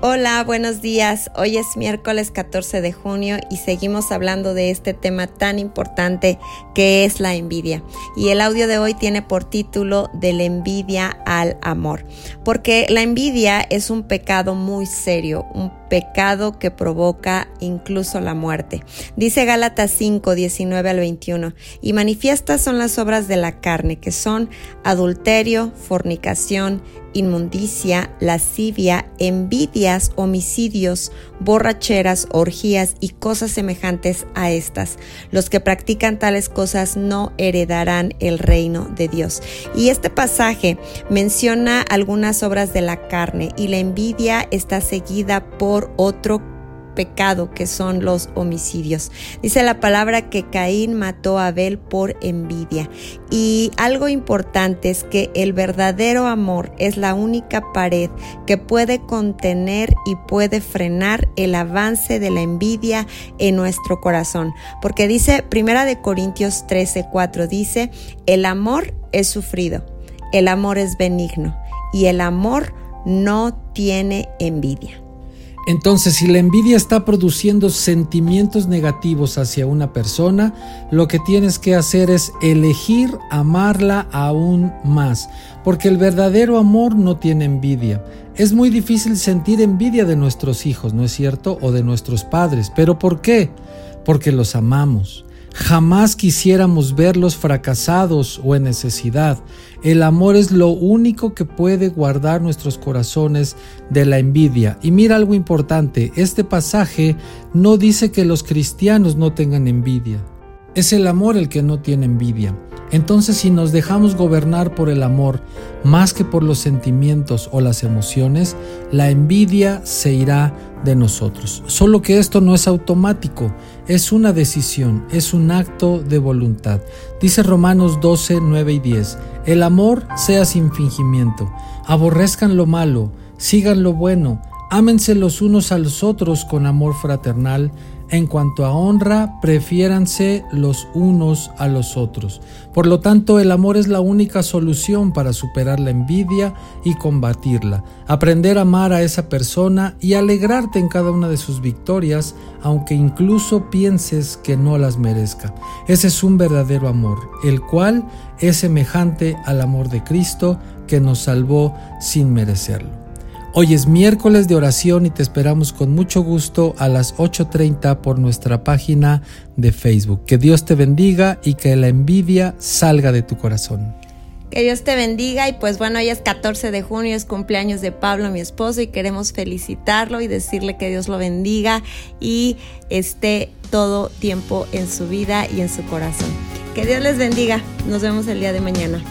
Hola, buenos días. Hoy es miércoles 14 de junio y seguimos hablando de este tema tan importante que es la envidia. Y el audio de hoy tiene por título De la envidia al amor. Porque la envidia es un pecado muy serio, un pecado que provoca incluso la muerte. Dice Gálatas 5, 19 al 21, y manifiestas son las obras de la carne, que son adulterio, fornicación, inmundicia, lascivia, homicidios, borracheras, orgías y cosas semejantes a estas. Los que practican tales cosas no heredarán el reino de Dios. Y este pasaje menciona algunas obras de la carne y la envidia está seguida por otro pecado que son los homicidios. Dice la palabra que Caín mató a Abel por envidia. Y algo importante es que el verdadero amor es la única pared que puede contener y puede frenar el avance de la envidia en nuestro corazón. Porque dice Primera de Corintios 13, 4 dice, el amor es sufrido, el amor es benigno y el amor no tiene envidia. Entonces, si la envidia está produciendo sentimientos negativos hacia una persona, lo que tienes que hacer es elegir amarla aún más, porque el verdadero amor no tiene envidia. Es muy difícil sentir envidia de nuestros hijos, ¿no es cierto? O de nuestros padres. ¿Pero por qué? Porque los amamos. Jamás quisiéramos verlos fracasados o en necesidad. El amor es lo único que puede guardar nuestros corazones de la envidia. Y mira algo importante, este pasaje no dice que los cristianos no tengan envidia. Es el amor el que no tiene envidia. Entonces si nos dejamos gobernar por el amor más que por los sentimientos o las emociones, la envidia se irá de nosotros. Solo que esto no es automático, es una decisión, es un acto de voluntad. Dice Romanos 12, 9 y 10, el amor sea sin fingimiento, aborrezcan lo malo, sigan lo bueno, ámense los unos a los otros con amor fraternal, en cuanto a honra, prefiéranse los unos a los otros. Por lo tanto, el amor es la única solución para superar la envidia y combatirla. Aprender a amar a esa persona y alegrarte en cada una de sus victorias, aunque incluso pienses que no las merezca. Ese es un verdadero amor, el cual es semejante al amor de Cristo que nos salvó sin merecerlo. Hoy es miércoles de oración y te esperamos con mucho gusto a las 8.30 por nuestra página de Facebook. Que Dios te bendiga y que la envidia salga de tu corazón. Que Dios te bendiga y pues bueno, hoy es 14 de junio, es cumpleaños de Pablo, mi esposo, y queremos felicitarlo y decirle que Dios lo bendiga y esté todo tiempo en su vida y en su corazón. Que Dios les bendiga. Nos vemos el día de mañana.